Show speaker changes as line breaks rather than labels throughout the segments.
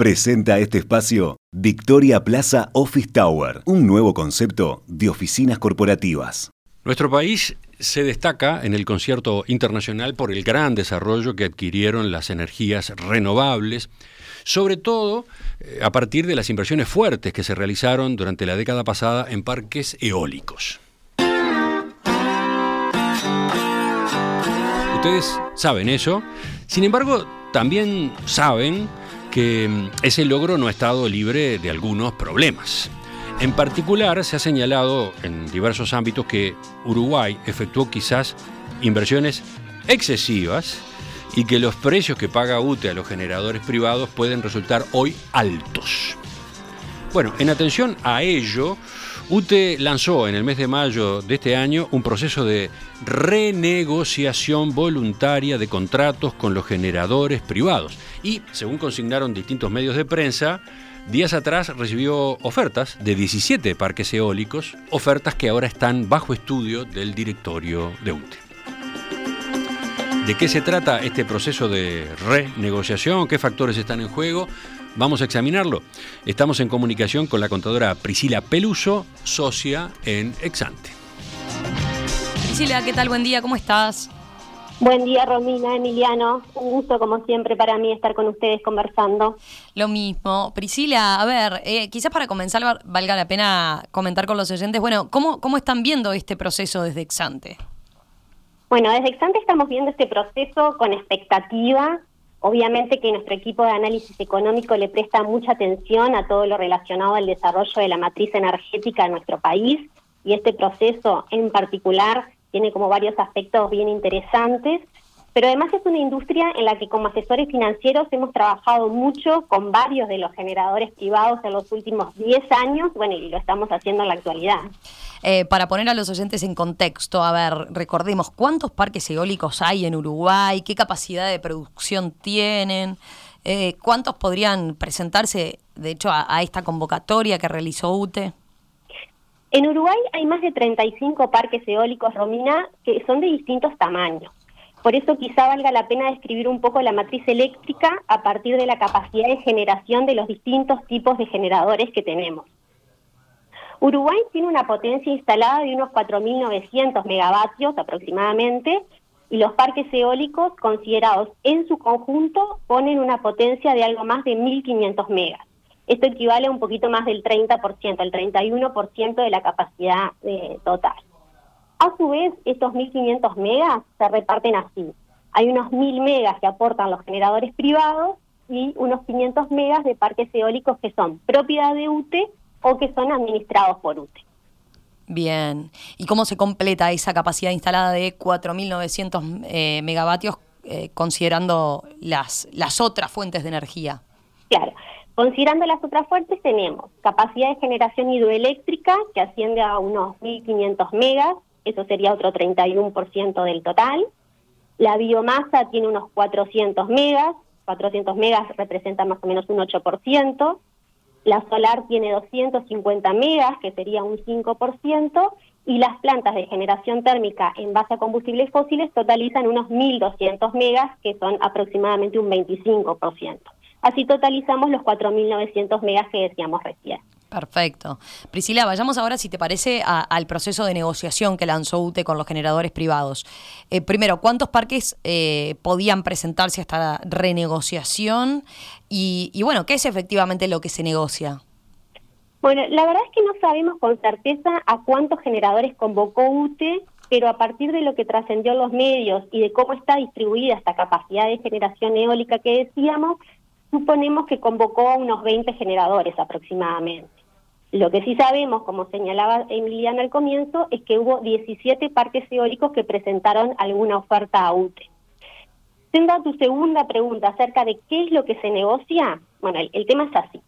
Presenta este espacio Victoria Plaza Office Tower, un nuevo concepto de oficinas corporativas.
Nuestro país se destaca en el concierto internacional por el gran desarrollo que adquirieron las energías renovables, sobre todo eh, a partir de las inversiones fuertes que se realizaron durante la década pasada en parques eólicos. Ustedes saben eso, sin embargo, también saben que mm, ese logro no ha estado libre de algunos problemas. En particular, se ha señalado en diversos ámbitos que Uruguay efectuó quizás inversiones excesivas y que los precios que paga UTE a los generadores privados pueden resultar hoy altos. Bueno, en atención a ello, UTE lanzó en el mes de mayo de este año un proceso de renegociación voluntaria de contratos con los generadores privados y, según consignaron distintos medios de prensa, días atrás recibió ofertas de 17 parques eólicos, ofertas que ahora están bajo estudio del directorio de UTE. ¿De qué se trata este proceso de renegociación? ¿Qué factores están en juego? Vamos a examinarlo. Estamos en comunicación con la contadora Priscila Peluso, socia en Exante.
Priscila, ¿qué tal? Buen día, ¿cómo estás?
Buen día, Romina, Emiliano. Un gusto, como siempre, para mí estar con ustedes conversando.
Lo mismo. Priscila, a ver, eh, quizás para comenzar valga la pena comentar con los oyentes, bueno, ¿cómo, ¿cómo están viendo este proceso desde Exante?
Bueno, desde Exante estamos viendo este proceso con expectativa, Obviamente que nuestro equipo de análisis económico le presta mucha atención a todo lo relacionado al desarrollo de la matriz energética en nuestro país y este proceso en particular tiene como varios aspectos bien interesantes, pero además es una industria en la que como asesores financieros hemos trabajado mucho con varios de los generadores privados en los últimos 10 años, bueno, y lo estamos haciendo en la actualidad.
Eh, para poner a los oyentes en contexto, a ver, recordemos, ¿cuántos parques eólicos hay en Uruguay? ¿Qué capacidad de producción tienen? Eh, ¿Cuántos podrían presentarse, de hecho, a, esta convocatoria que realizó UTE?
En Uruguay hay más de 35 parques eólicos, Romina, que son de distintos tamaños. Por eso quizá valga la pena describir un poco la matriz eléctrica a partir de la capacidad de generación de los distintos tipos de generadores que tenemos. Uruguay tiene una potencia instalada de unos 4.900 megavatios aproximadamente y los parques eólicos considerados en su conjunto ponen una potencia de algo más de 1.500 megas. Esto equivale a un poquito más del 30%, el 31% de la capacidad eh, total. A su vez, estos 1.500 megas se reparten así. Hay unos 1.000 megas que aportan los generadores privados y unos 500 megas de parques eólicos que son propiedad de UTE o que son administrados por UTE.
Bien. ¿Y cómo se completa esa capacidad instalada de 4.900 eh, megavatios eh, considerando las, las otras fuentes de energía?
Claro. Considerando las otras fuentes tenemos capacidad de generación hidroeléctrica que asciende a unos 1.500 megas, eso sería otro 31% del total. La biomasa tiene unos 400 megas, 400 megas representa más o menos un 8%. La solar tiene 250 megas, que sería un 5%, y las plantas de generación térmica en base a combustibles fósiles totalizan unos 1.200 megas, que son aproximadamente un 25%. Así totalizamos los 4.900 megas que decíamos recién.
Perfecto. Priscila, vayamos ahora, si te parece, al proceso de negociación que lanzó UTE con los generadores privados. Eh, primero, ¿cuántos parques eh, podían presentarse a esta renegociación? Y, y bueno, ¿qué es efectivamente lo que se negocia?
Bueno, la verdad es que no sabemos con certeza a cuántos generadores convocó UTE, pero a partir de lo que trascendió en los medios y de cómo está distribuida esta capacidad de generación eólica que decíamos, suponemos que convocó a unos 20 generadores aproximadamente. Lo que sí sabemos, como señalaba Emiliana al comienzo, es que hubo 17 parques eólicos que presentaron alguna oferta a UTE. Siendo tu segunda pregunta acerca de qué es lo que se negocia, bueno, el, el tema es así.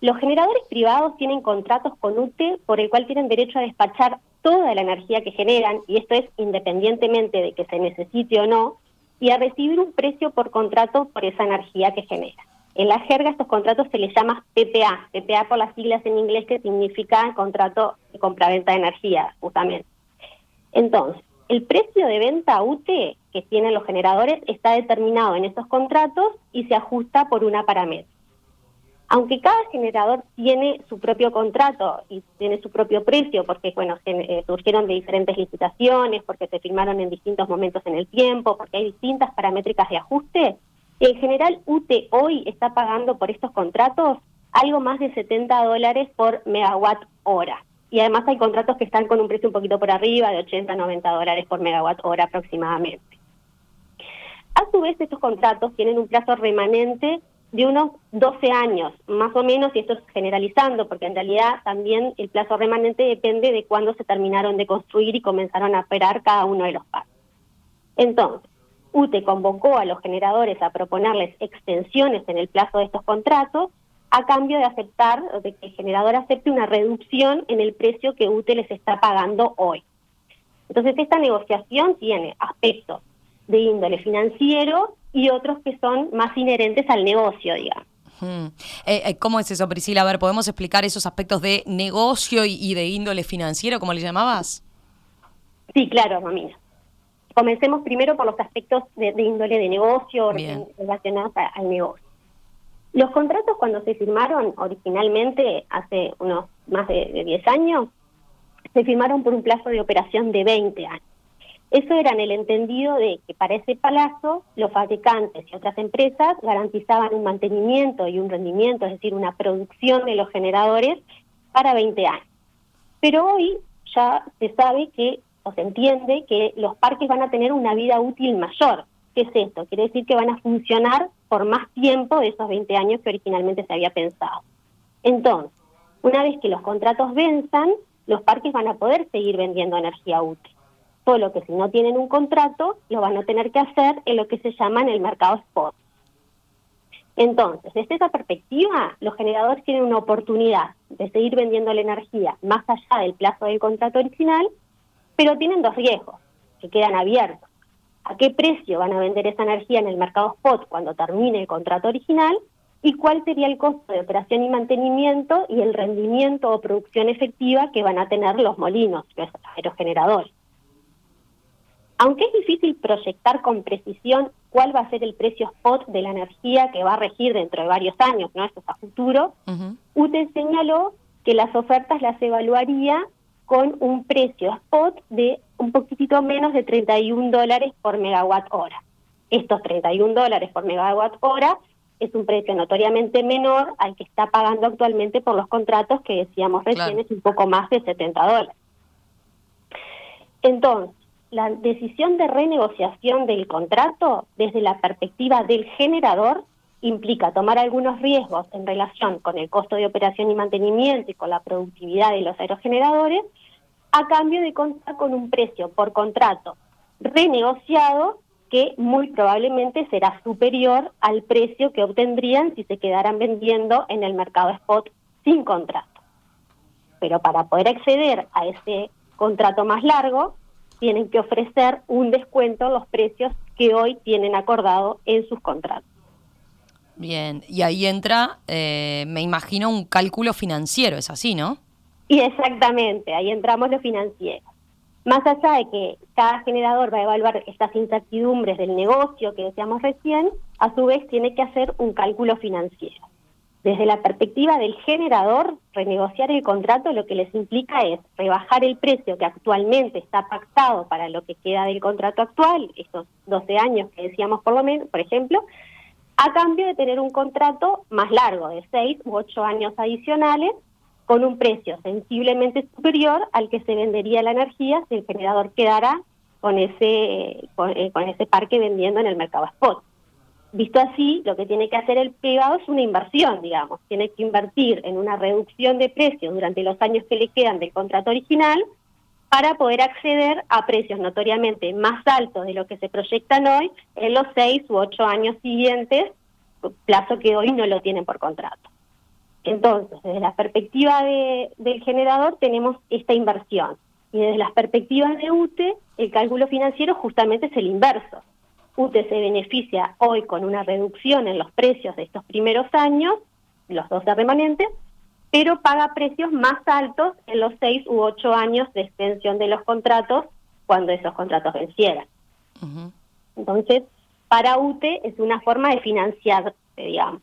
Los generadores privados tienen contratos con UTE por el cual tienen derecho a despachar toda la energía que generan, y esto es independientemente de que se necesite o no, y a recibir un precio por contrato por esa energía que genera. En la jerga estos contratos se les llama PPA, PPA por las siglas en inglés que significa contrato de compraventa de energía, justamente. Entonces, el precio de venta UTE que tienen los generadores está determinado en estos contratos y se ajusta por una paramétrica. Aunque cada generador tiene su propio contrato y tiene su propio precio, porque bueno, eh, surgieron de diferentes licitaciones, porque se firmaron en distintos momentos en el tiempo, porque hay distintas paramétricas de ajuste, en general UTE hoy está pagando por estos contratos algo más de 70 dólares por megawatt hora. Y además hay contratos que están con un precio un poquito por arriba, de 80 a 90 dólares por megawatt hora aproximadamente. A su vez, estos contratos tienen un plazo remanente de unos 12 años, más o menos, y esto es generalizando, porque en realidad también el plazo remanente depende de cuándo se terminaron de construir y comenzaron a operar cada uno de los parques. Entonces, UTE convocó a los generadores a proponerles extensiones en el plazo de estos contratos a cambio de aceptar, de que el generador acepte una reducción en el precio que UTE les está pagando hoy. Entonces, esta negociación tiene aspectos de índole financiero y otros que son más inherentes al negocio, digamos.
Eh, eh, ¿Cómo es eso, Priscila? A ver, ¿podemos explicar esos aspectos de negocio y, de índole financiero, como le llamabas?
Sí, claro, Romina. Comencemos primero por los aspectos de, índole de negocio relacionados al negocio. Los contratos cuando se firmaron originalmente hace unos más de, 10 años, se firmaron por un plazo de operación de 20 años. Eso era en el entendido de que para ese plazo los fabricantes y otras empresas garantizaban un mantenimiento y un rendimiento, es decir, una producción de los generadores para 20 años. Pero hoy ya se sabe que o se entiende que los parques van a tener una vida útil mayor. ¿Qué es esto? Quiere decir que van a funcionar por más tiempo de esos 20 años que originalmente se había pensado. Entonces, una vez que los contratos venzan, los parques van a poder seguir vendiendo energía útil. Solo que si no tienen un contrato, lo van a tener que hacer en lo que se llama en el mercado spot. Entonces, desde esa perspectiva, los generadores tienen una oportunidad de seguir vendiendo la energía más allá del plazo del contrato original pero tienen dos riesgos que quedan abiertos. ¿A qué precio van a vender esa energía en el mercado spot cuando termine el contrato original? ¿Y cuál sería el costo de operación y mantenimiento y el rendimiento o producción efectiva que van a tener los molinos, los aerogeneradores? Aunque es difícil proyectar con precisión cuál va a ser el precio spot de la energía que va a regir dentro de varios años, ¿no? Esto es a futuro, UTE señaló que las ofertas las evaluaría con un precio spot de un poquitito menos de 31 dólares por megawatt hora. Estos 31 dólares por megawatt hora es un precio notoriamente menor al que está pagando actualmente por los contratos que decíamos recién es un poco más de 70 dólares. Entonces, la decisión de renegociación del contrato desde la perspectiva del generador implica tomar algunos riesgos en relación con el costo de operación y mantenimiento y con la productividad de los aerogeneradores, a cambio de contar con un precio por contrato renegociado que muy probablemente será superior al precio que obtendrían si se quedaran vendiendo en el mercado spot sin contrato. Pero para poder acceder a ese contrato más largo, tienen que ofrecer un descuento en los precios que hoy tienen acordado en sus contratos.
Bien, y ahí entra, eh, me imagino, un cálculo financiero, es así, ¿no?
Y exactamente, ahí entramos lo financiero. Más allá de que cada generador va a evaluar estas incertidumbres del negocio que decíamos recién, a su vez tiene que hacer un cálculo financiero. Desde la perspectiva del generador, renegociar el contrato lo que les implica es rebajar el precio que actualmente está pactado para lo que queda del contrato actual, estos 12 años que decíamos por lo menos, por ejemplo, a cambio de tener un contrato más largo, de seis u ocho años adicionales, con un precio sensiblemente superior al que se vendería la energía si el generador quedara con ese, con, eh, ese parque vendiendo en el mercado spot. Visto así, lo que tiene que hacer el privado es una inversión, digamos. Tiene que invertir en una reducción de precios durante los años que le quedan del contrato original para poder acceder a precios notoriamente más altos de lo que se proyectan hoy en los seis u ocho años siguientes, plazo que hoy no lo tienen por contrato. Entonces, desde la perspectiva del generador tenemos esta inversión y desde las perspectivas de UTE el cálculo financiero justamente es el inverso. UTE se beneficia hoy con una reducción en los precios de estos primeros años, los dos remanentes, pero paga precios más altos en los seis u ocho años de extensión de los contratos cuando esos contratos vencieran. Entonces, para UTE es una forma de financiarse, digamos.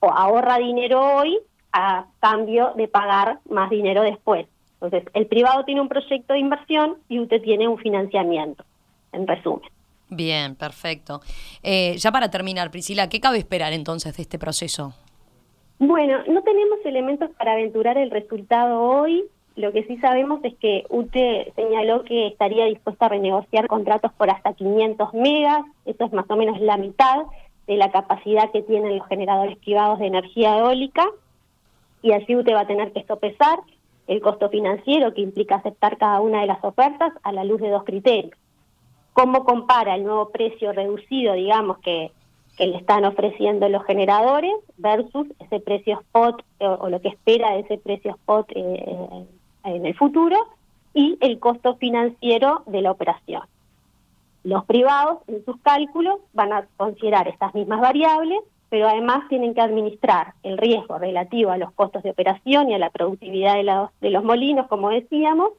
ahorra dinero hoy a cambio de pagar más dinero después. Entonces, el privado tiene un proyecto de inversión y usted tiene un financiamiento, en resumen.
Bien, perfecto. Eh, ya para terminar, Priscila, ¿qué cabe esperar entonces de este proceso?
Bueno, no tenemos elementos para aventurar el resultado hoy. Lo que sí sabemos es que UTE señaló que estaría dispuesta a renegociar contratos por hasta 500 megas, eso es más o menos la mitad de la capacidad que tienen los generadores privados de energía eólica, y así UTE va a tener que sopesar el costo financiero que implica aceptar cada una de las ofertas a la luz de dos criterios. ¿Cómo compara el nuevo precio reducido, digamos, que, le están ofreciendo los generadores versus ese precio spot o, lo que espera de ese precio spot eh, en el futuro y el costo financiero de la operación? Los privados en sus cálculos van a considerar estas mismas variables pero además tienen que administrar el riesgo relativo a los costos de operación y a la productividad de los, molinos, como decíamos,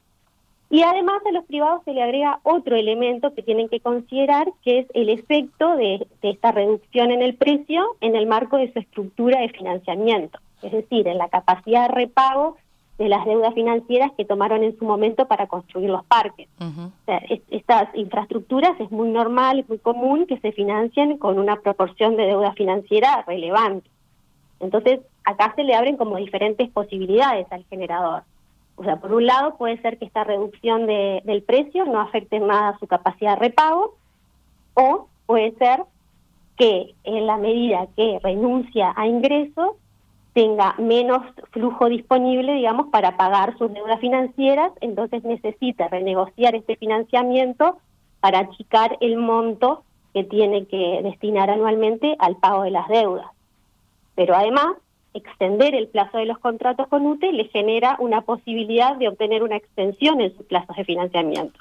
y además a los privados se le agrega otro elemento que tienen que considerar, que es el efecto de, esta reducción en el precio en el marco de su estructura de financiamiento, es decir, en la capacidad de repago de las deudas financieras que tomaron en su momento para construir los parques. estas infraestructuras es muy normal, es muy común que se financien con una proporción de deuda financiera relevante. Entonces, acá se le abren como diferentes posibilidades al generador. O sea, por un lado puede ser que esta reducción de, del precio no afecte nada su capacidad de repago, o puede ser que en la medida que renuncia a ingresos, tenga menos flujo disponible, digamos, para pagar sus deudas financieras, entonces necesita renegociar este financiamiento para achicar el monto que tiene que destinar anualmente al pago de las deudas. Pero además, extender el plazo de los contratos con UTE le genera una posibilidad de obtener una extensión en sus plazos de financiamiento.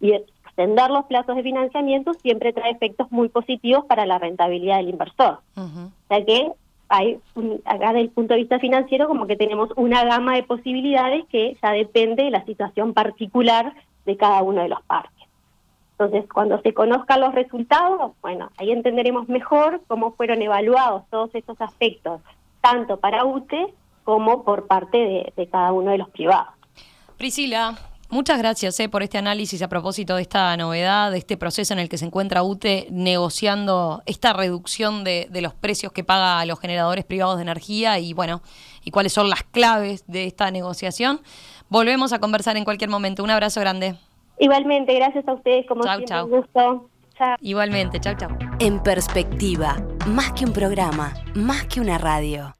Y extender los plazos de financiamiento siempre trae efectos muy positivos para la rentabilidad del inversor. O sea que hay, acá desde el punto de vista financiero, como que tenemos una gama de posibilidades que ya depende de la situación particular de cada uno de los parques. Entonces, cuando se conozcan los resultados, bueno, ahí entenderemos mejor cómo fueron evaluados todos estos aspectos, tanto para UTE como por parte de, de cada uno de los privados.
Priscila, Muchas gracias eh, por este análisis a propósito de esta novedad, de este proceso en el que se encuentra UTE negociando esta reducción de, los precios que paga a los generadores privados de energía y bueno, y cuáles son las claves de esta negociación. Volvemos a conversar en cualquier momento. Un abrazo grande.
Igualmente, gracias a ustedes, como siempre, un gusto.
Igualmente, chau, chau.
En perspectiva, más que un programa, más que una radio.